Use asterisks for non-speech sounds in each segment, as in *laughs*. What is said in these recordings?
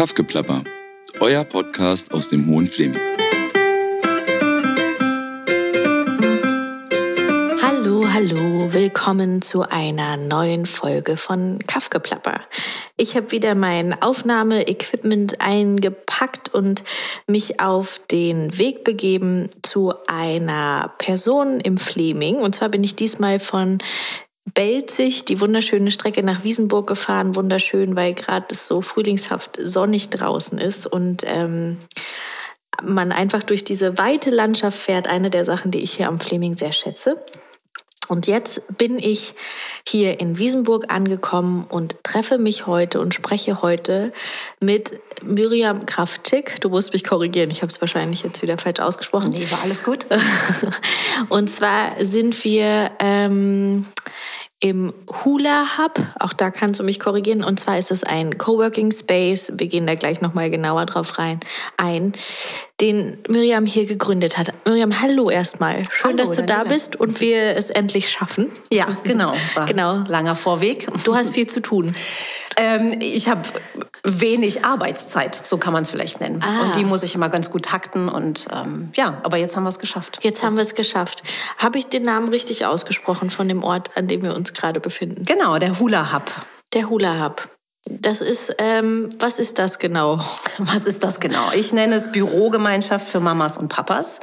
Kaffgeplapper, euer Podcast aus dem Hohen Fleming. Hallo, hallo, willkommen zu einer neuen Folge von Kaffgeplapper. Ich habe wieder mein Aufnahmeequipment eingepackt und mich auf den Weg begeben zu einer Person im Fleming. Und zwar bin ich diesmal von Belzig, die wunderschöne Strecke nach Wiesenburg gefahren. Wunderschön, weil gerade es so frühlingshaft sonnig draußen ist und ähm, man einfach durch diese weite Landschaft fährt. Eine der Sachen, die ich hier am Fleming sehr schätze. Und jetzt bin ich hier in Wiesenburg angekommen und treffe mich heute und spreche heute mit Miriam Kraftschick. Du musst mich korrigieren, ich habe es wahrscheinlich jetzt wieder falsch ausgesprochen. Nee, war alles gut. *laughs* und zwar sind wir ähm, im Hula Hub. Auch da kannst du mich korrigieren. Und zwar ist es ein Coworking Space. Wir gehen da gleich nochmal genauer drauf rein ein, den Miriam hier gegründet hat. Miriam, hallo erstmal. Schön, Hallo, dass du da bist und wir es endlich schaffen. Ja, genau. War Genau. Langer Vorweg. Du hast viel zu tun. Ähm, ich habe wenig Arbeitszeit, so kann man es vielleicht nennen. Ah. Und die muss ich immer ganz gut takten. Und ähm, ja, aber jetzt haben wir es geschafft. Jetzt haben wir es geschafft. Habe ich den Namen richtig ausgesprochen von dem Ort, an dem wir uns gerade befinden? Genau, der Hula Hub. Der Hula Hub. Das ist, ähm, was ist das genau? *laughs* Was ist das genau? Ich nenne es Bürogemeinschaft für Mamas und Papas.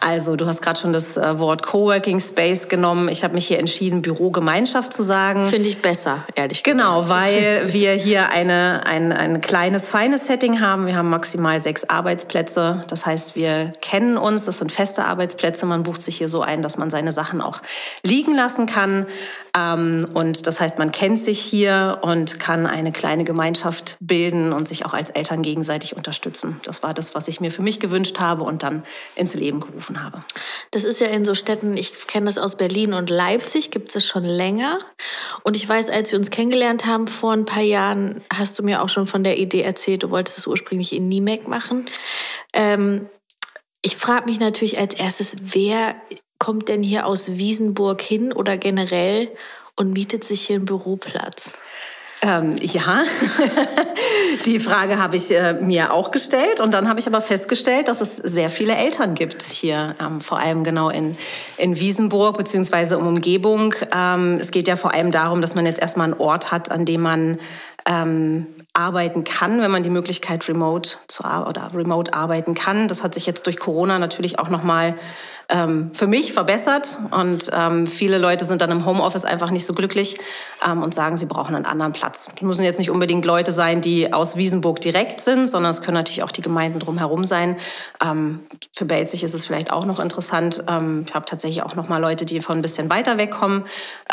Also du hast gerade schon das äh, Wort Coworking Space genommen. Ich habe mich hier entschieden, Bürogemeinschaft zu sagen. Finde ich besser, ehrlich Genau, gesagt. weil *laughs* wir hier eine, ein, ein kleines, feines Setting haben. Wir haben maximal sechs Arbeitsplätze. Das heißt, wir kennen uns. Das sind feste Arbeitsplätze. Man bucht sich hier so ein, dass man seine Sachen auch liegen lassen kann. Ähm, und das heißt, man kennt sich hier und kann eine kleine Gemeinschaft bilden und sich auch als Eltern gegenseitig unterstützen. Das war das, was ich mir für mich gewünscht habe und dann ins Leben gerufen habe. Das ist ja in so Städten, ich kenne das aus Berlin und Leipzig, gibt es schon länger. Und ich weiß, als wir uns kennengelernt haben vor ein paar Jahren, hast du mir auch schon von der Idee erzählt, du wolltest das ursprünglich in Niemek machen. Ähm, ich frage mich natürlich als erstes, wer kommt denn hier aus Wiesenburg hin oder generell und mietet sich hier einen Büroplatz? Ähm, ja, *laughs* die Frage habe ich äh, mir auch gestellt und dann habe ich aber festgestellt, dass es sehr viele Eltern gibt hier, ähm, vor allem genau in, in Wiesenburg beziehungsweise um Umgebung. Ähm, es geht ja vor allem darum, dass man jetzt erstmal einen Ort hat, an dem man ähm, arbeiten kann, wenn man die Möglichkeit remote zu oder remote arbeiten kann. Das hat sich jetzt durch Corona natürlich auch noch mal ähm, für mich verbessert und ähm, viele Leute sind dann im Homeoffice einfach nicht so glücklich ähm, und sagen, sie brauchen einen anderen Platz. Das müssen jetzt nicht unbedingt Leute sein, die aus Wiesenburg direkt sind, sondern es können natürlich auch die Gemeinden drumherum sein. Ähm, für Belzig ist es vielleicht auch noch interessant. Ähm, ich habe tatsächlich auch noch mal Leute, die von ein bisschen weiter wegkommen.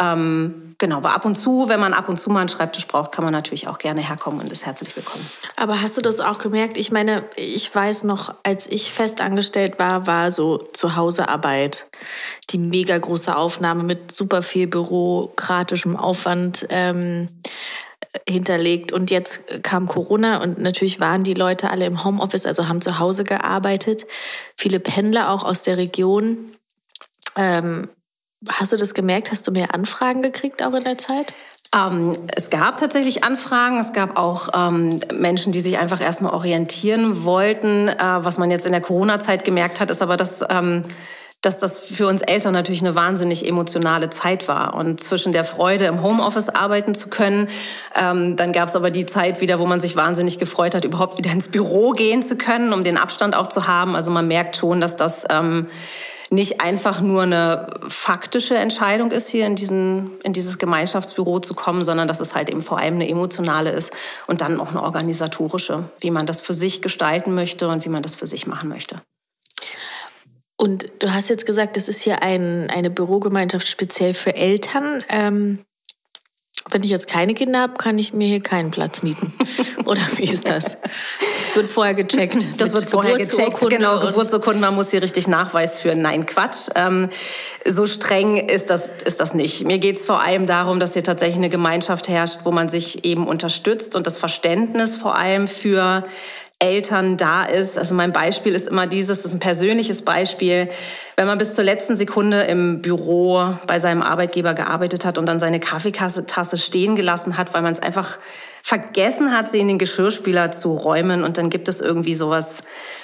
Ähm, genau, aber ab und zu, wenn man ab und zu mal einen Schreibtisch braucht, kann man natürlich auch gerne herkommen und ist herzlich willkommen. Aber hast du das auch gemerkt? Ich meine, ich weiß noch, als ich festangestellt war, war so Zuhausearbeit die mega große Aufnahme mit super viel bürokratischem Aufwand ähm, hinterlegt. Und jetzt kam Corona und natürlich waren die Leute alle im Homeoffice, also haben zu Hause gearbeitet. Viele Pendler auch aus der Region. Ähm, hast du das gemerkt? Hast du mehr Anfragen gekriegt auch in der Zeit? Ähm, es gab tatsächlich Anfragen. Es gab auch ähm, Menschen, die sich einfach erstmal orientieren wollten. Äh, was man jetzt in der Corona-Zeit gemerkt hat, ist aber, dass, ähm, dass das für uns Eltern natürlich eine wahnsinnig emotionale Zeit war. Und zwischen der Freude, im Homeoffice arbeiten zu können, ähm, dann gab es aber die Zeit wieder, wo man sich wahnsinnig gefreut hat, überhaupt wieder ins Büro gehen zu können, um den Abstand auch zu haben. Also man merkt schon, dass das... Ähm, nicht einfach nur eine faktische Entscheidung ist, hier in, diesen, in dieses Gemeinschaftsbüro zu kommen, sondern dass es halt eben vor allem eine emotionale ist und dann auch eine organisatorische, wie man das für sich gestalten möchte und wie man das für sich machen möchte. Und du hast jetzt gesagt, das ist hier ein, eine Bürogemeinschaft speziell für Eltern. Ähm, wenn ich jetzt keine Kinder habe, kann ich mir hier keinen Platz mieten. *laughs* Oder wie ist das? Das wird vorher gecheckt. Das wird vorher gecheckt, Geburtsurkunde genau, und- Geburtsurkunden, man muss hier richtig Nachweis führen. Nein, Quatsch. Ähm, so streng ist das, ist das nicht. Mir geht es vor allem darum, dass hier tatsächlich eine Gemeinschaft herrscht, wo man sich eben unterstützt und das Verständnis vor allem für Eltern da ist. Also mein Beispiel ist immer dieses, das ist ein persönliches Beispiel. Wenn man bis zur letzten Sekunde im Büro bei seinem Arbeitgeber gearbeitet hat und dann seine Kaffeetasse stehen gelassen hat, weil man es einfach vergessen hat, sie in den Geschirrspüler zu räumen. Und dann gibt es irgendwie sowas,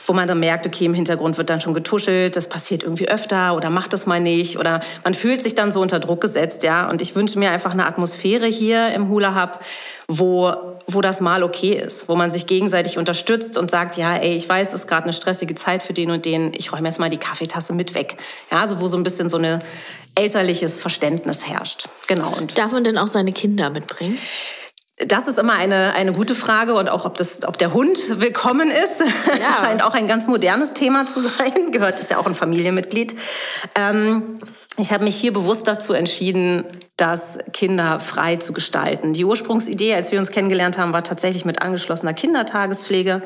wo man dann merkt, okay, im Hintergrund wird dann schon getuschelt, das passiert irgendwie öfter oder macht das mal nicht. Oder man fühlt sich dann so unter Druck gesetzt, ja. Und ich wünsche mir einfach eine Atmosphäre hier im Hula Hub, wo, wo das mal okay ist, wo man sich gegenseitig unterstützt und sagt, ja, ey, ich weiß, es ist gerade eine stressige Zeit für den und den, ich räume jetzt mal die Kaffeetasse mit weg. Ja, also wo so ein bisschen so eine elterliches Verständnis herrscht. Genau. Und Darf man denn auch seine Kinder mitbringen? Das ist immer eine, eine gute Frage und auch, ob, das, ob der Hund willkommen ist, *laughs* ja. scheint auch ein ganz modernes Thema zu sein. Gehört, ist ja auch ein Familienmitglied. Ähm, ich habe mich hier bewusst dazu entschieden, das Kinder frei zu gestalten. Die Ursprungsidee, als wir uns kennengelernt haben, war tatsächlich mit angeschlossener Kindertagespflege.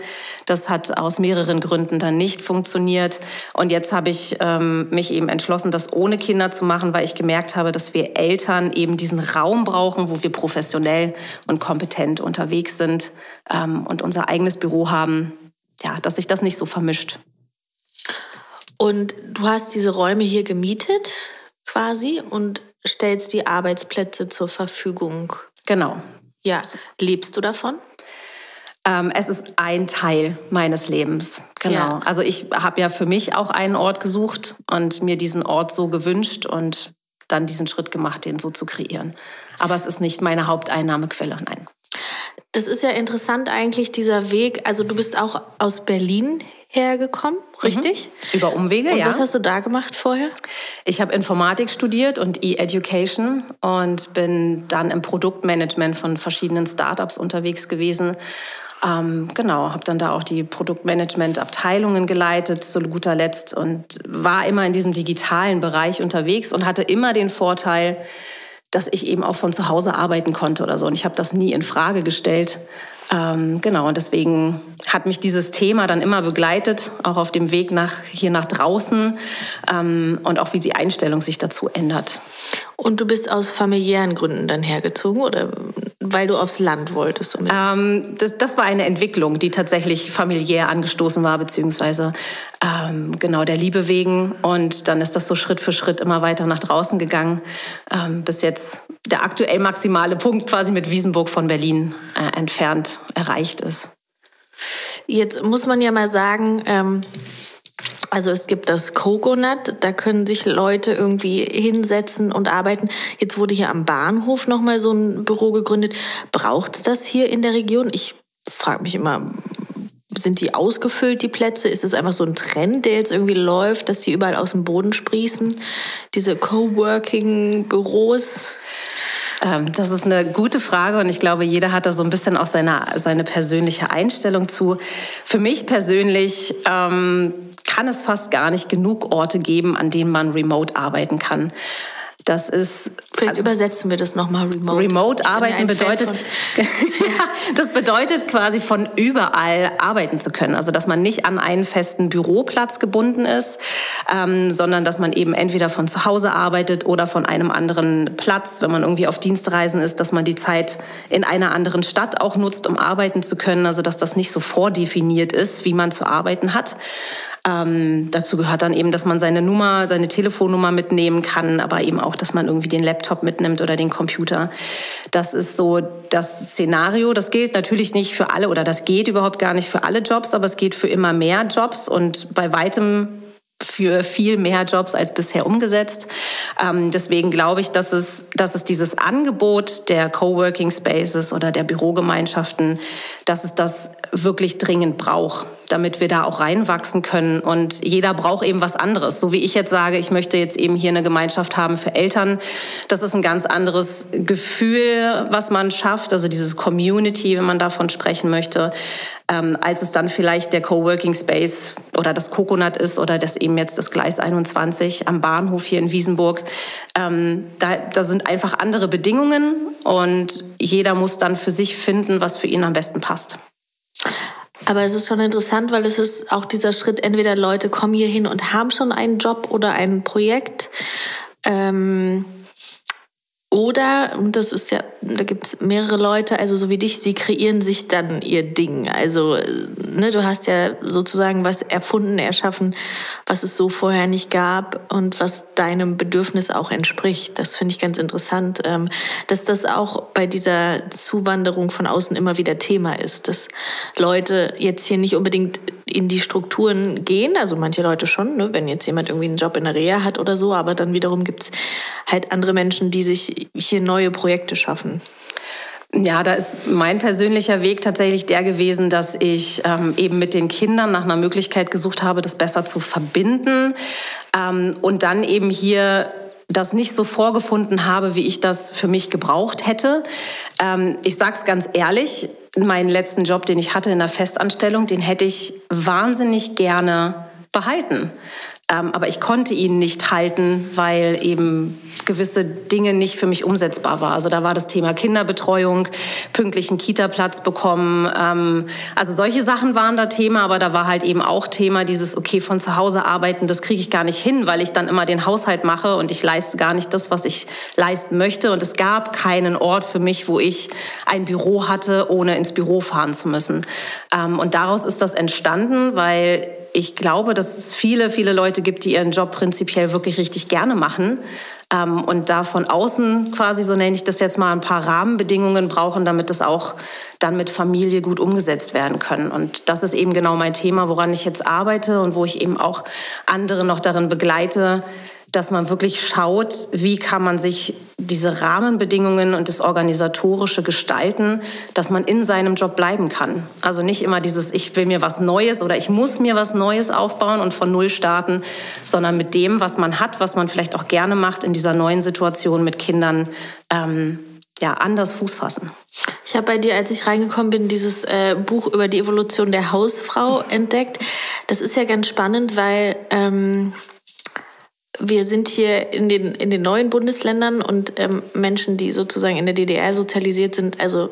Das hat aus mehreren Gründen dann nicht funktioniert. Und jetzt habe ich ähm, mich eben entschlossen, das ohne Kinder zu machen, weil ich gemerkt habe, dass wir Eltern eben diesen Raum brauchen, wo wir professionell und kompetent unterwegs sind ähm, und unser eigenes Büro haben. Ja, dass sich das nicht so vermischt. Und du hast diese Räume hier gemietet quasi und stellst die Arbeitsplätze zur Verfügung. Genau. Ja. Lebst du davon? Ähm, es ist ein Teil meines Lebens. Genau. Ja. Also ich habe ja für mich auch einen Ort gesucht und mir diesen Ort so gewünscht und dann diesen Schritt gemacht, den so zu kreieren. Aber es ist nicht meine Haupteinnahmequelle, nein. Das ist ja interessant eigentlich, dieser Weg. Also du bist auch aus Berlin hergekommen, mhm. richtig? Mhm. Über Umwege, und ja. Was hast du da gemacht vorher? Ich habe Informatik studiert und E-Education und bin dann im Produktmanagement von verschiedenen Startups unterwegs gewesen. Ähm, genau, habe dann da auch die Produktmanagement-Abteilungen geleitet, zu guter Letzt, und war immer in diesem digitalen Bereich unterwegs und hatte immer den Vorteil, dass ich eben auch von zu Hause arbeiten konnte oder so. Und ich habe das nie in Frage gestellt. Ähm, genau, und deswegen hat mich dieses Thema dann immer begleitet, auch auf dem Weg nach, hier nach draußen ähm, und auch wie die Einstellung sich dazu ändert. Und du bist aus familiären Gründen dann hergezogen oder weil du aufs Land wolltest? Ähm, das, das, war eine Entwicklung, die tatsächlich familiär angestoßen war, beziehungsweise ähm, genau der Liebe wegen. Und dann ist das so Schritt für Schritt immer weiter nach draußen gegangen, ähm, bis jetzt der aktuell maximale Punkt quasi mit Wiesenburg von Berlin äh, entfernt erreicht ist. Jetzt muss man ja mal sagen, ähm, also es gibt das Coconut, da können sich Leute irgendwie hinsetzen und arbeiten. Jetzt wurde hier am Bahnhof nochmal so ein Büro gegründet. Braucht es das hier in der Region? Ich frage mich immer, sind die ausgefüllt, die Plätze? Ist es einfach so ein Trend, der jetzt irgendwie läuft, dass die überall aus dem Boden sprießen? Diese Coworking-Büros? Ähm, das ist eine gute Frage und ich glaube, jeder hat da so ein bisschen auch seine, seine persönliche Einstellung zu. Für mich persönlich ähm, kann es fast gar nicht genug Orte geben, an denen man remote arbeiten kann. Das ist. Vielleicht also, übersetzen wir das nochmal remote. Remote arbeiten bedeutet, *laughs* das bedeutet quasi von überall arbeiten zu können. Also, dass man nicht an einen festen Büroplatz gebunden ist, ähm, sondern dass man eben entweder von zu Hause arbeitet oder von einem anderen Platz, wenn man irgendwie auf Dienstreisen ist, dass man die Zeit in einer anderen Stadt auch nutzt, um arbeiten zu können. Also, dass das nicht so vordefiniert ist, wie man zu arbeiten hat. Ähm, dazu gehört dann eben, dass man seine Nummer, seine Telefonnummer mitnehmen kann, aber eben auch, dass man irgendwie den Laptop mitnimmt oder den Computer. Das ist so das Szenario. Das gilt natürlich nicht für alle oder das geht überhaupt gar nicht für alle Jobs, aber es geht für immer mehr Jobs und bei weitem für viel mehr Jobs als bisher umgesetzt. Ähm, deswegen glaube ich, dass es, dass es dieses Angebot der Coworking Spaces oder der Bürogemeinschaften, dass es das wirklich dringend braucht damit wir da auch reinwachsen können. Und jeder braucht eben was anderes. So wie ich jetzt sage, ich möchte jetzt eben hier eine Gemeinschaft haben für Eltern. Das ist ein ganz anderes Gefühl, was man schafft. Also dieses Community, wenn man davon sprechen möchte, ähm, als es dann vielleicht der Coworking Space oder das Coconut ist oder das eben jetzt das Gleis 21 am Bahnhof hier in Wiesenburg. Ähm, da, da sind einfach andere Bedingungen und jeder muss dann für sich finden, was für ihn am besten passt. Aber es ist schon interessant, weil es ist auch dieser Schritt, entweder Leute kommen hier hin und haben schon einen Job oder ein Projekt. Ähm, Oder, und das ist ja, da gibt es mehrere Leute, also so wie dich, sie kreieren sich dann ihr Ding. Also, ne, du hast ja sozusagen was erfunden, erschaffen, was es so vorher nicht gab und was deinem Bedürfnis auch entspricht. Das finde ich ganz interessant, ähm, dass das auch bei dieser Zuwanderung von außen immer wieder Thema ist, dass Leute jetzt hier nicht unbedingt in die Strukturen gehen. Also manche Leute schon, ne? wenn jetzt jemand irgendwie einen Job in der Reha hat oder so, aber dann wiederum gibt es halt andere Menschen, die sich hier neue Projekte schaffen. Ja, da ist mein persönlicher Weg tatsächlich der gewesen, dass ich ähm, eben mit den Kindern nach einer Möglichkeit gesucht habe, das besser zu verbinden ähm, und dann eben hier das nicht so vorgefunden habe, wie ich das für mich gebraucht hätte. Ähm, ich sage es ganz ehrlich, meinen letzten Job, den ich hatte in der Festanstellung, den hätte ich wahnsinnig gerne behalten. Ähm, aber ich konnte ihn nicht halten, weil eben gewisse Dinge nicht für mich umsetzbar war. Also da war das Thema Kinderbetreuung, pünktlichen Kita-Platz bekommen. Ähm, also solche Sachen waren da Thema, aber da war halt eben auch Thema dieses, okay, von zu Hause arbeiten, das kriege ich gar nicht hin, weil ich dann immer den Haushalt mache und ich leiste gar nicht das, was ich leisten möchte. Und es gab keinen Ort für mich, wo ich ein Büro hatte, ohne ins Büro fahren zu müssen. Ähm, und daraus ist das entstanden, weil ich glaube, dass es viele, viele Leute gibt, die ihren Job prinzipiell wirklich richtig gerne machen ähm, und da von außen quasi, so nenne ich das jetzt mal, ein paar Rahmenbedingungen brauchen, damit das auch dann mit Familie gut umgesetzt werden können. Und das ist eben genau mein Thema, woran ich jetzt arbeite und wo ich eben auch andere noch darin begleite, dass man wirklich schaut, wie kann man sich diese Rahmenbedingungen und das organisatorische gestalten, dass man in seinem Job bleiben kann. Also nicht immer dieses, ich will mir was Neues oder ich muss mir was Neues aufbauen und von Null starten, sondern mit dem, was man hat, was man vielleicht auch gerne macht in dieser neuen Situation mit Kindern, ähm, ja, anders Fuß fassen. Ich habe bei dir, als ich reingekommen bin, dieses äh, Buch über die Evolution der Hausfrau entdeckt. Das ist ja ganz spannend, weil ähm, wir sind hier in den, in den neuen Bundesländern und ähm, Menschen, die sozusagen in der DDR sozialisiert sind, also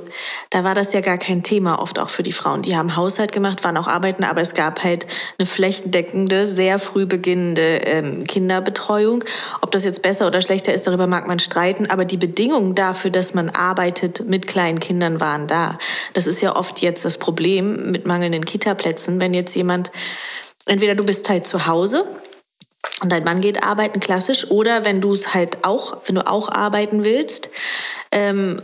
da war das ja gar kein Thema oft auch für die Frauen. Die haben Haushalt gemacht, waren auch arbeiten, aber es gab halt eine flächendeckende, sehr früh beginnende ähm, Kinderbetreuung. Ob das jetzt besser oder schlechter ist, darüber mag man streiten, aber die Bedingungen dafür, dass man arbeitet mit kleinen Kindern, waren da. Das ist ja oft jetzt das Problem mit mangelnden Kitaplätzen, wenn jetzt jemand, entweder du bist halt zu Hause, und dein Mann geht arbeiten klassisch oder wenn du es halt auch, wenn du auch arbeiten willst, ähm,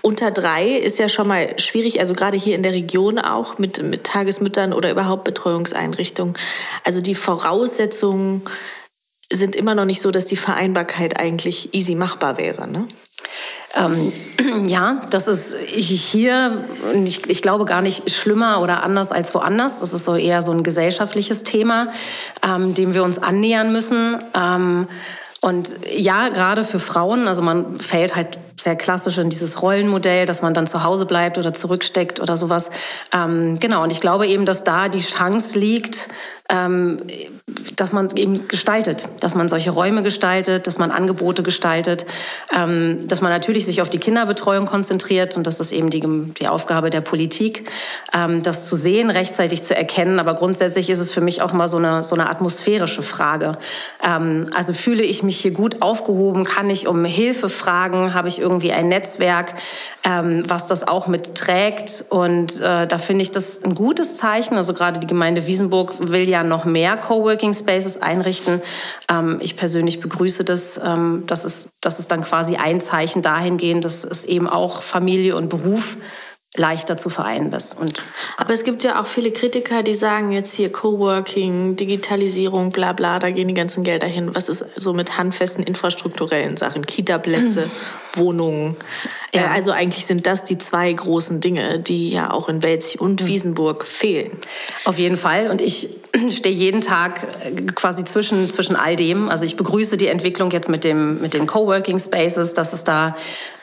unter drei ist ja schon mal schwierig, also gerade hier in der Region auch mit, mit Tagesmüttern oder überhaupt Betreuungseinrichtungen. Also die Voraussetzungen sind immer noch nicht so, dass die Vereinbarkeit eigentlich easy machbar wäre. Ne? Ähm, *clears throat* ja, das ist hier, ich, ich, glaube, gar nicht schlimmer oder anders als woanders. Das ist so eher so ein gesellschaftliches Thema, ähm, dem wir uns annähern müssen. Ähm, und ja, gerade für Frauen, also man fällt halt sehr klassisch in dieses Rollenmodell, dass man dann zu Hause bleibt oder zurücksteckt oder sowas. Ähm, genau, und ich glaube eben, dass da die Chance liegt, ähm, dass man eben gestaltet, dass man solche Räume gestaltet, dass man Angebote gestaltet, ähm, dass man natürlich sich auf die Kinderbetreuung konzentriert und das ist eben die, die Aufgabe der Politik, ähm, das zu sehen, rechtzeitig zu erkennen. Aber grundsätzlich ist es für mich auch mal so eine, so eine atmosphärische Frage. Ähm, also fühle ich mich hier gut aufgehoben? Kann ich um Hilfe fragen? Habe ich irgendwie ein Netzwerk, ähm, was das auch mitträgt? Und äh, da finde ich das ein gutes Zeichen. Also gerade die Gemeinde Wiesenburg will ja noch mehr Coworking Spaces einrichten. Ähm, ich persönlich begrüße das. Ähm, das, ist, das ist dann quasi ein Zeichen dahingehend, dass es eben auch Familie und Beruf leichter zu vereinen ist. Und Aber es gibt ja auch viele Kritiker, die sagen jetzt hier Coworking, Digitalisierung, bla bla, da gehen die ganzen Gelder hin. Was ist so mit handfesten infrastrukturellen Sachen, Kita-Plätze, Wohnungen? Ja. Äh, also eigentlich sind das die zwei großen Dinge, die ja auch in Welzig und Wiesenburg fehlen. Auf jeden Fall. Und ich *clears throat* stehe jeden Tag äh, quasi zwischen, zwischen all dem. Also ich begrüße die Entwicklung jetzt mit, dem, mit den Coworking Spaces, dass es da,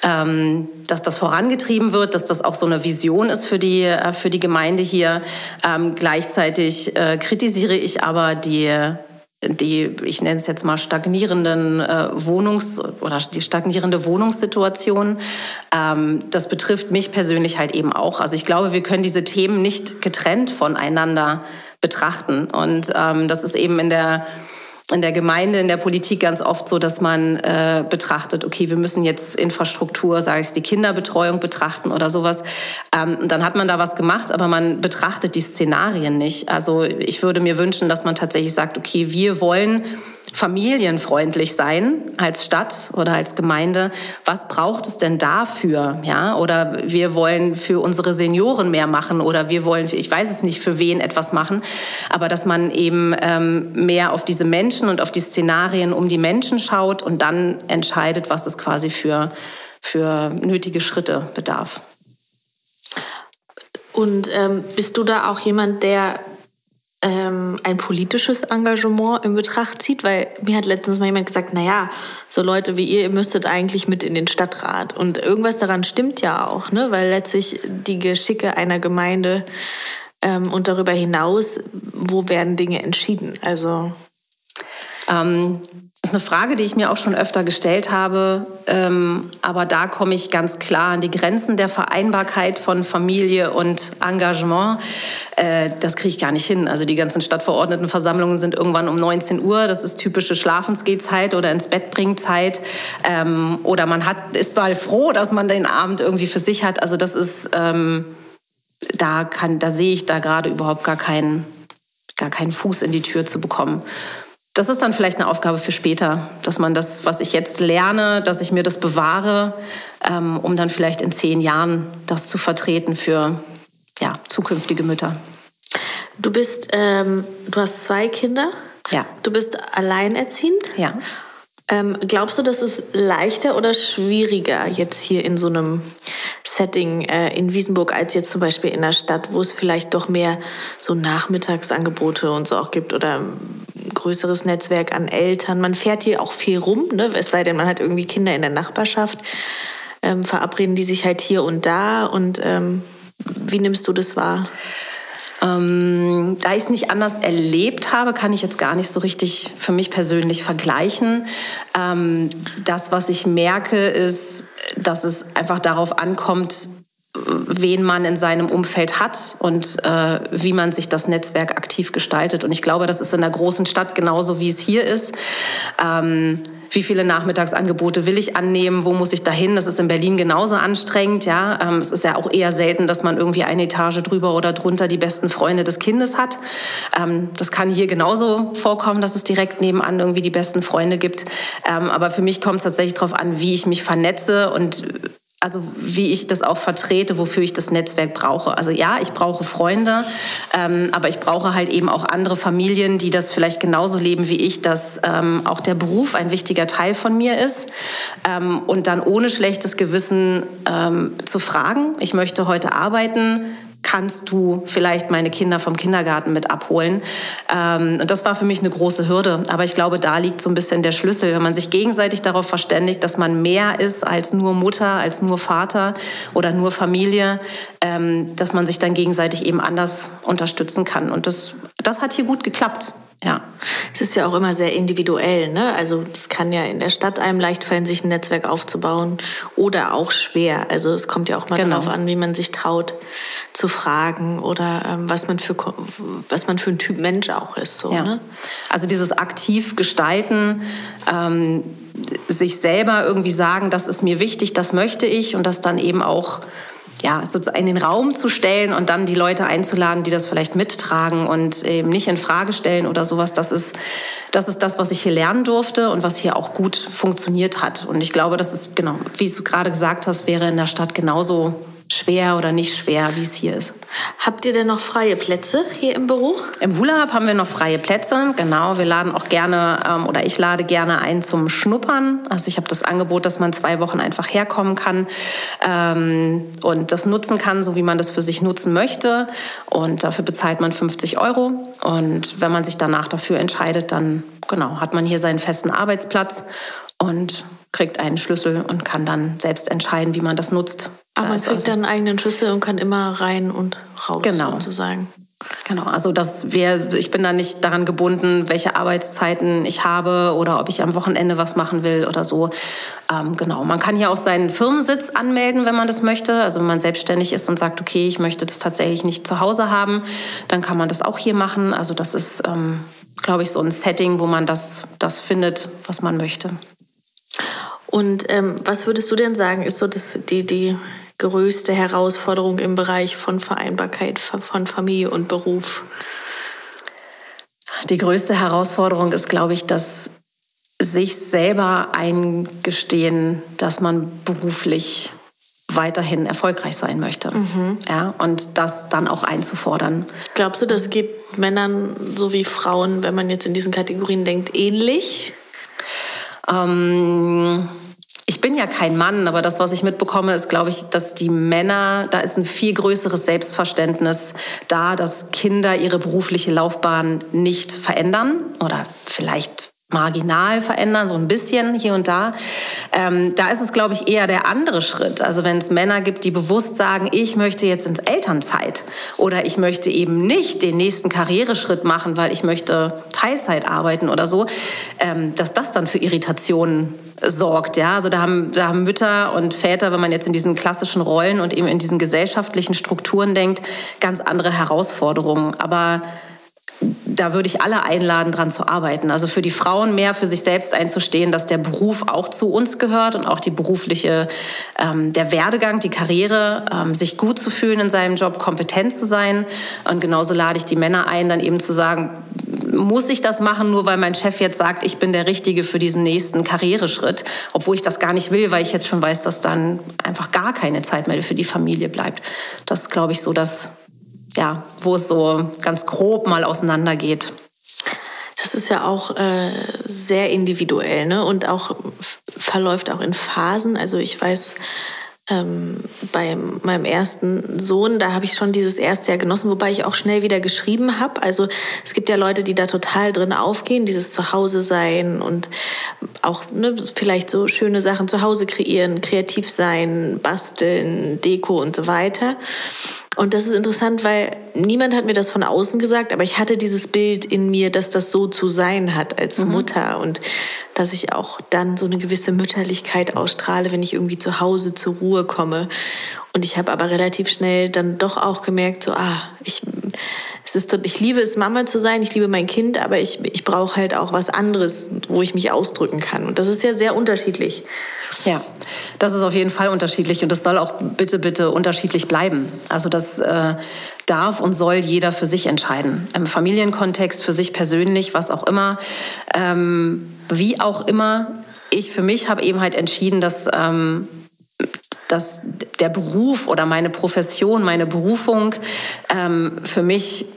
ähm, dass das vorangetrieben wird, dass das auch so eine Vision ist für die, äh, für die Gemeinde hier. Ähm, gleichzeitig äh, kritisiere ich aber die die, ich nenne es jetzt mal stagnierenden äh, Wohnungs- oder die stagnierende Wohnungssituation. Ähm, das betrifft mich persönlich halt eben auch. Also ich glaube, wir können diese Themen nicht getrennt voneinander betrachten. Und ähm, das ist eben in der in der Gemeinde, in der Politik ganz oft so, dass man äh, betrachtet, okay, wir müssen jetzt Infrastruktur, sage ich, die Kinderbetreuung betrachten oder sowas. Ähm, dann hat man da was gemacht, aber man betrachtet die Szenarien nicht. Also ich würde mir wünschen, dass man tatsächlich sagt, okay, wir wollen familienfreundlich sein als Stadt oder als Gemeinde. Was braucht es denn dafür? Ja, oder wir wollen für unsere Senioren mehr machen oder wir wollen, ich weiß es nicht, für wen etwas machen, aber dass man eben ähm, mehr auf diese Menschen und auf die Szenarien um die Menschen schaut und dann entscheidet, was es quasi für, für nötige Schritte bedarf. Und ähm, bist du da auch jemand, der ähm, ein politisches Engagement in Betracht zieht, weil mir hat letztens mal jemand gesagt, naja, so Leute wie ihr, ihr müsstet eigentlich mit in den Stadtrat. Und irgendwas daran stimmt ja auch, ne? weil letztlich die Geschicke einer Gemeinde ähm, und darüber hinaus, wo werden Dinge entschieden? Also ähm, das ist eine Frage, die ich mir auch schon öfter gestellt habe. Ähm, aber da komme ich ganz klar an die Grenzen der Vereinbarkeit von Familie und Engagement. Äh, das kriege ich gar nicht hin. Also die ganzen Stadtverordnetenversammlungen sind irgendwann um 19 Uhr. Das ist typische Schlafensgehzeit oder ins Bett bringzeit. Ähm, oder man hat, ist mal froh, dass man den Abend irgendwie für sich hat. Also das ist, ähm, da, kann, da sehe ich da gerade überhaupt gar keinen, gar keinen Fuß in die Tür zu bekommen das ist dann vielleicht eine Aufgabe für später, dass man das, was ich jetzt lerne, dass ich mir das bewahre, ähm, um dann vielleicht in zehn Jahren das zu vertreten für ja, zukünftige Mütter. Du bist, ähm, du hast zwei Kinder. Ja. Du bist alleinerziehend. Ja. Ähm, glaubst du, das ist leichter oder schwieriger jetzt hier in so einem Setting äh, in Wiesenburg als jetzt zum Beispiel in der Stadt, wo es vielleicht doch mehr so Nachmittagsangebote und so auch gibt oder ein größeres Netzwerk an Eltern? Man fährt hier auch viel rum, ne? es sei denn, man hat irgendwie Kinder in der Nachbarschaft. Ähm, verabreden die sich halt hier und da und ähm, wie nimmst du das wahr? Ähm, da ich es nicht anders erlebt habe, kann ich jetzt gar nicht so richtig für mich persönlich vergleichen. Ähm, das, was ich merke, ist, dass es einfach darauf ankommt, wen man in seinem Umfeld hat und äh, wie man sich das Netzwerk aktiv gestaltet. Und ich glaube, das ist in einer großen Stadt genauso, wie es hier ist. Ähm, wie viele Nachmittagsangebote will ich annehmen, wo muss ich dahin? Das ist in Berlin genauso anstrengend. Ja, ähm, es ist ja auch eher selten, dass man irgendwie eine Etage drüber oder drunter die besten Freunde des Kindes hat. Ähm, das kann hier genauso vorkommen, dass es direkt nebenan irgendwie die besten Freunde gibt. Ähm, aber für mich kommt es tatsächlich darauf an, wie ich mich vernetze und also wie ich das auch vertrete, wofür ich das Netzwerk brauche. Also ja, ich brauche Freunde, ähm, aber ich brauche halt eben auch andere Familien, die das vielleicht genauso leben wie ich, dass ähm, auch der Beruf ein wichtiger Teil von mir ist. Ähm, und dann ohne schlechtes Gewissen ähm, zu fragen, ich möchte heute arbeiten, kannst du vielleicht meine Kinder vom Kindergarten mit abholen? Ähm, und das war für mich eine große Hürde. Aber ich glaube, da liegt so ein bisschen der Schlüssel, wenn man sich gegenseitig darauf verständigt, dass man mehr ist als nur Mutter, als nur Vater oder nur Familie, ähm, dass man sich dann gegenseitig eben anders unterstützen kann. Und das, das hat hier gut geklappt. Ja. Es ist ja auch immer sehr individuell, ne? Also das kann ja in der Stadt einem leicht fallen, sich ein Netzwerk aufzubauen oder auch schwer. Also es kommt ja auch mal genau. darauf an, wie man sich traut zu fragen oder ähm, was man für was man für ein Typ Mensch auch ist. So, ja. ne? Also dieses aktiv gestalten, ähm, sich selber irgendwie sagen, das ist mir wichtig, das möchte ich und das dann eben auch ja, sozusagen in den Raum zu stellen und dann die Leute einzuladen, die das vielleicht mittragen und eben nicht in Frage stellen oder sowas, das ist, das ist das, was ich hier lernen durfte und was hier auch gut funktioniert hat. Und ich glaube, das ist, genau, wie du gerade gesagt hast, wäre in der Stadt genauso schwer oder nicht schwer, wie es hier ist. Habt ihr denn noch freie Plätze hier im Büro? Im Hula Hub haben wir noch freie Plätze. Genau, wir laden auch gerne ähm, oder ich lade gerne ein zum Schnuppern. Also ich habe das Angebot, dass man zwei Wochen einfach herkommen kann ähm, und das nutzen kann, so wie man das für sich nutzen möchte. Und dafür bezahlt man 50 Euro. Und wenn man sich danach dafür entscheidet, dann genau hat man hier seinen festen Arbeitsplatz und kriegt einen Schlüssel und kann dann selbst entscheiden, wie man das nutzt. Aber man kriegt also dann einen eigenen Schlüssel und kann immer rein und raus genau. sozusagen. Genau, also das wäre, ich bin da nicht daran gebunden, welche Arbeitszeiten ich habe oder ob ich am Wochenende was machen will oder so. Ähm, genau, man kann hier auch seinen Firmensitz anmelden, wenn man das möchte. Also wenn man selbstständig ist und sagt, okay, ich möchte das tatsächlich nicht zu Hause haben, dann kann man das auch hier machen. Also das ist ähm, glaube ich, so ein Setting, wo man das, das findet, was man möchte. Und ähm, was würdest du denn sagen, ist so das, die, die größte Herausforderung im Bereich von Vereinbarkeit von Familie und Beruf? Die größte Herausforderung ist, glaube ich, dass sich selber eingestehen, dass man beruflich weiterhin erfolgreich sein möchte. Mhm. Ja, und das dann auch einzufordern. Glaubst du, das geht Männern so wie Frauen, wenn man jetzt in diesen Kategorien denkt, ähnlich? Ähm, ich bin ja kein Mann, aber das, was ich mitbekomme, ist, glaube ich, dass die Männer, da ist ein viel größeres Selbstverständnis da, dass Kinder ihre berufliche Laufbahn nicht verändern oder vielleicht marginal verändern, so ein bisschen hier und da. Ähm, da ist es, glaube ich, eher der andere Schritt. Also wenn es Männer gibt, die bewusst sagen, ich möchte jetzt ins Elternzeit oder ich möchte eben nicht den nächsten Karriereschritt machen, weil ich möchte Teilzeit arbeiten oder so, ähm, dass das dann für Irritationen sorgt. Ja, also da haben, da haben Mütter und Väter, wenn man jetzt in diesen klassischen Rollen und eben in diesen gesellschaftlichen Strukturen denkt, ganz andere Herausforderungen. Aber da würde ich alle einladen, dran zu arbeiten. Also für die Frauen mehr für sich selbst einzustehen, dass der Beruf auch zu uns gehört und auch die berufliche, ähm, der Werdegang, die Karriere, ähm, sich gut zu fühlen in seinem Job, kompetent zu sein. Und genauso lade ich die Männer ein, dann eben zu sagen, muss ich das machen, nur weil mein Chef jetzt sagt, ich bin der Richtige für diesen nächsten Karriereschritt, obwohl ich das gar nicht will, weil ich jetzt schon weiß, dass dann einfach gar keine Zeit mehr für die Familie bleibt. Das ist, glaube ich, so das ja, wo es so ganz grob mal auseinandergeht. Das ist ja auch äh, sehr individuell ne? und auch verläuft auch in Phasen. Also ich weiß, ähm, bei meinem ersten Sohn, da habe ich schon dieses erste Jahr genossen, wobei ich auch schnell wieder geschrieben habe. Also es gibt ja Leute, die da total drin aufgehen, dieses Zuhause sein und auch ne, vielleicht so schöne Sachen zu Hause kreieren, kreativ sein, basteln, Deko und so weiter. Und das ist interessant, weil niemand hat mir das von außen gesagt, aber ich hatte dieses Bild in mir, dass das so zu sein hat als mhm. Mutter und dass ich auch dann so eine gewisse Mütterlichkeit ausstrahle, wenn ich irgendwie zu Hause zur Ruhe komme. Und ich habe aber relativ schnell dann doch auch gemerkt, so, ah, ich, es ist, ich liebe es, Mama zu sein, ich liebe mein Kind, aber ich, ich brauche halt auch was anderes, wo ich mich ausdrücken kann. Und das ist ja sehr unterschiedlich. Ja, das ist auf jeden Fall unterschiedlich und das soll auch bitte, bitte unterschiedlich bleiben. Also das äh, darf und soll jeder für sich entscheiden. Im Familienkontext, für sich persönlich, was auch immer. Ähm, wie auch immer. Ich für mich habe eben halt entschieden, dass ähm, dass der Beruf oder meine Profession, meine Berufung ähm, für mich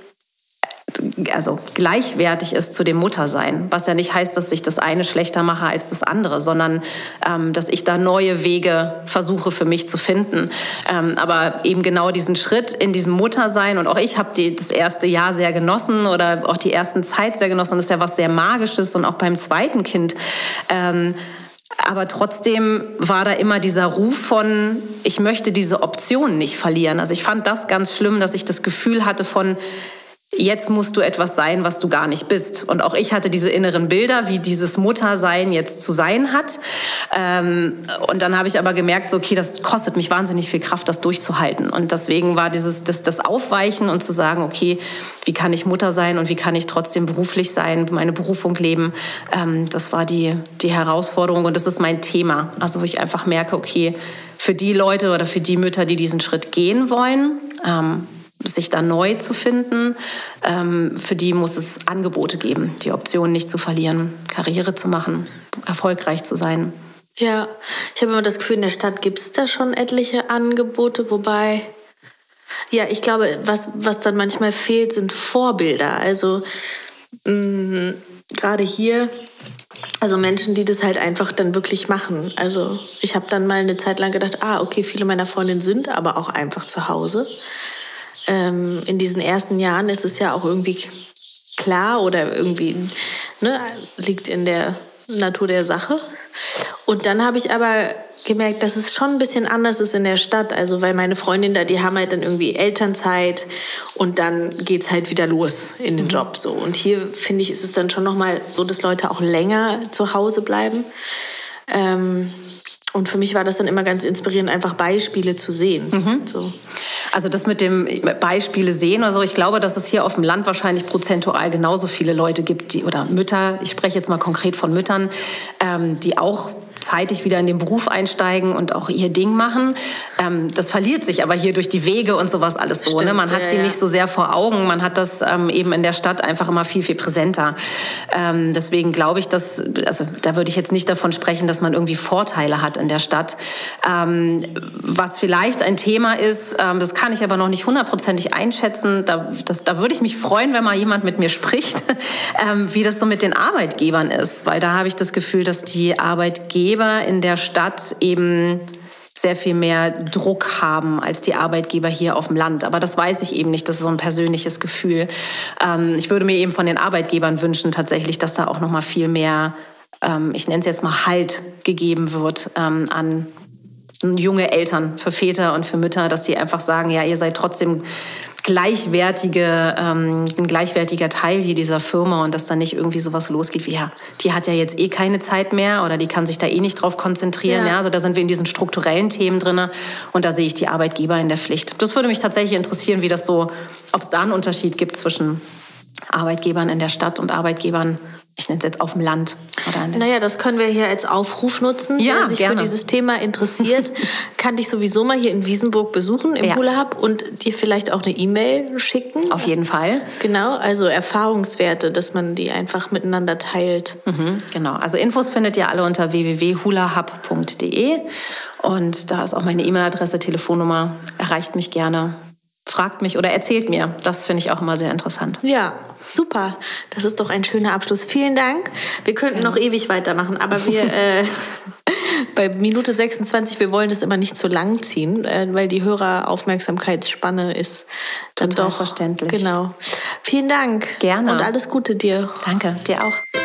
also gleichwertig ist zu dem Muttersein. Was ja nicht heißt, dass ich das eine schlechter mache als das andere, sondern ähm, dass ich da neue Wege versuche für mich zu finden. Ähm, aber eben genau diesen Schritt in diesem Muttersein und auch ich habe das erste Jahr sehr genossen oder auch die ersten Zeit sehr genossen. Das ist ja was sehr Magisches und auch beim zweiten Kind. Ähm, aber trotzdem war da immer dieser Ruf von, ich möchte diese Option nicht verlieren. Also ich fand das ganz schlimm, dass ich das Gefühl hatte von, jetzt musst du etwas sein, was du gar nicht bist. Und auch ich hatte diese inneren Bilder, wie dieses Muttersein jetzt zu sein hat. Ähm, und dann habe ich aber gemerkt, so, okay, das kostet mich wahnsinnig viel Kraft, das durchzuhalten. Und deswegen war dieses das, das Aufweichen und zu sagen, okay, wie kann ich Mutter sein und wie kann ich trotzdem beruflich sein, meine Berufung leben, ähm, das war die, die Herausforderung und das ist mein Thema. Also wo ich einfach merke, okay, für die Leute oder für die Mütter, die diesen Schritt gehen wollen, ähm, sich da neu zu finden. Ähm, für die muss es Angebote geben, die Option nicht zu verlieren, Karriere zu machen, erfolgreich zu sein. Ja, ich habe immer das Gefühl, in der Stadt gibt es da schon etliche Angebote, wobei, ja, ich glaube, was, was dann manchmal fehlt, sind Vorbilder. Also mh, gerade hier, also Menschen, die das halt einfach dann wirklich machen. Also ich habe dann mal eine Zeit lang gedacht, ah, okay, viele meiner Freundinnen sind aber auch einfach zu Hause ähm, in diesen ersten Jahren ist es ja auch irgendwie klar oder irgendwie ne, liegt in der Natur der Sache. Und dann habe ich aber gemerkt, dass es schon ein bisschen anders ist in der Stadt. Also weil meine Freundin da, die haben halt dann irgendwie Elternzeit und dann geht es halt wieder los in den mhm. Job so. Und hier finde ich, ist es dann schon nochmal so, dass Leute auch länger zu Hause bleiben. Ähm, und für mich war das dann immer ganz inspirierend, einfach Beispiele zu sehen. Mhm. So. Also das mit dem Beispiele sehen oder so, ich glaube, dass es hier auf dem Land wahrscheinlich prozentual genauso viele Leute gibt, die oder Mütter, ich spreche jetzt mal konkret von Müttern, ähm, die auch zeitig wieder in den Beruf einsteigen und auch ihr Ding machen. Ähm, das verliert sich aber hier durch die Wege und sowas alles so. Stimmt, ne? Man hat ja, sie ja. nicht so sehr vor Augen, man hat das ähm, eben in der Stadt einfach immer viel, viel präsenter. Ähm, deswegen glaube ich, dass, also da würde ich jetzt nicht davon sprechen, dass man irgendwie Vorteile hat in der Stadt. Ähm, was vielleicht ein Thema ist, ähm, das kann ich aber noch nicht hundertprozentig einschätzen. Da, das, da würde ich mich freuen, wenn mal jemand mit mir spricht, *laughs* ähm, wie das so mit den Arbeitgebern ist. Weil da habe ich das Gefühl, dass die Arbeitgeber Arbeitgeber in der Stadt eben sehr viel mehr Druck haben als die Arbeitgeber hier auf dem Land. Aber das weiß ich eben nicht. Das ist so ein persönliches Gefühl. Ähm, ich würde mir eben von den Arbeitgebern wünschen tatsächlich, dass da auch noch mal viel mehr, ähm, ich nenne es jetzt mal Halt gegeben wird ähm, an junge Eltern, für Väter und für Mütter, dass die einfach sagen, ja, ihr seid trotzdem gleichwertige, ähm, ein gleichwertiger Teil hier dieser Firma und dass da nicht irgendwie sowas losgeht wie, ja, die hat ja jetzt eh keine Zeit mehr oder die kann sich da eh nicht drauf konzentrieren. Ja. ja? Also da sind wir in diesen strukturellen Themen drin und da sehe ich die Arbeitgeber in der Pflicht. Das würde mich tatsächlich interessieren, wie das so, ob es da einen Unterschied gibt zwischen Arbeitgebern in der Stadt und Arbeitgebern ich nenne es jetzt auf dem Land. Oder naja, das können wir hier als Aufruf nutzen. Ja, Wer sich gerne. für dieses Thema interessiert, *laughs* kann dich sowieso mal hier in Wiesenburg besuchen im ja. Hula Hub und dir vielleicht auch eine E-Mail schicken. Auf jeden Fall. Genau, also Erfahrungswerte, dass man die einfach miteinander teilt. Mhm, genau, also Infos findet ihr alle unter www.hulahub.de und da ist auch meine E-Mail-Adresse, Telefonnummer. Erreicht mich gerne fragt mich oder erzählt mir. Das finde ich auch immer sehr interessant. Ja, super. Das ist doch ein schöner Abschluss. Vielen Dank. Wir könnten ja. noch ewig weitermachen, aber wir *laughs* äh, *laughs* bei Minute 26, wir wollen das immer nicht zu lang ziehen, äh, weil die Höreraufmerksamkeitsspanne ist dann Total doch verständlich. Genau. Vielen Dank. Gerne. Und alles Gute dir. Danke, dir auch.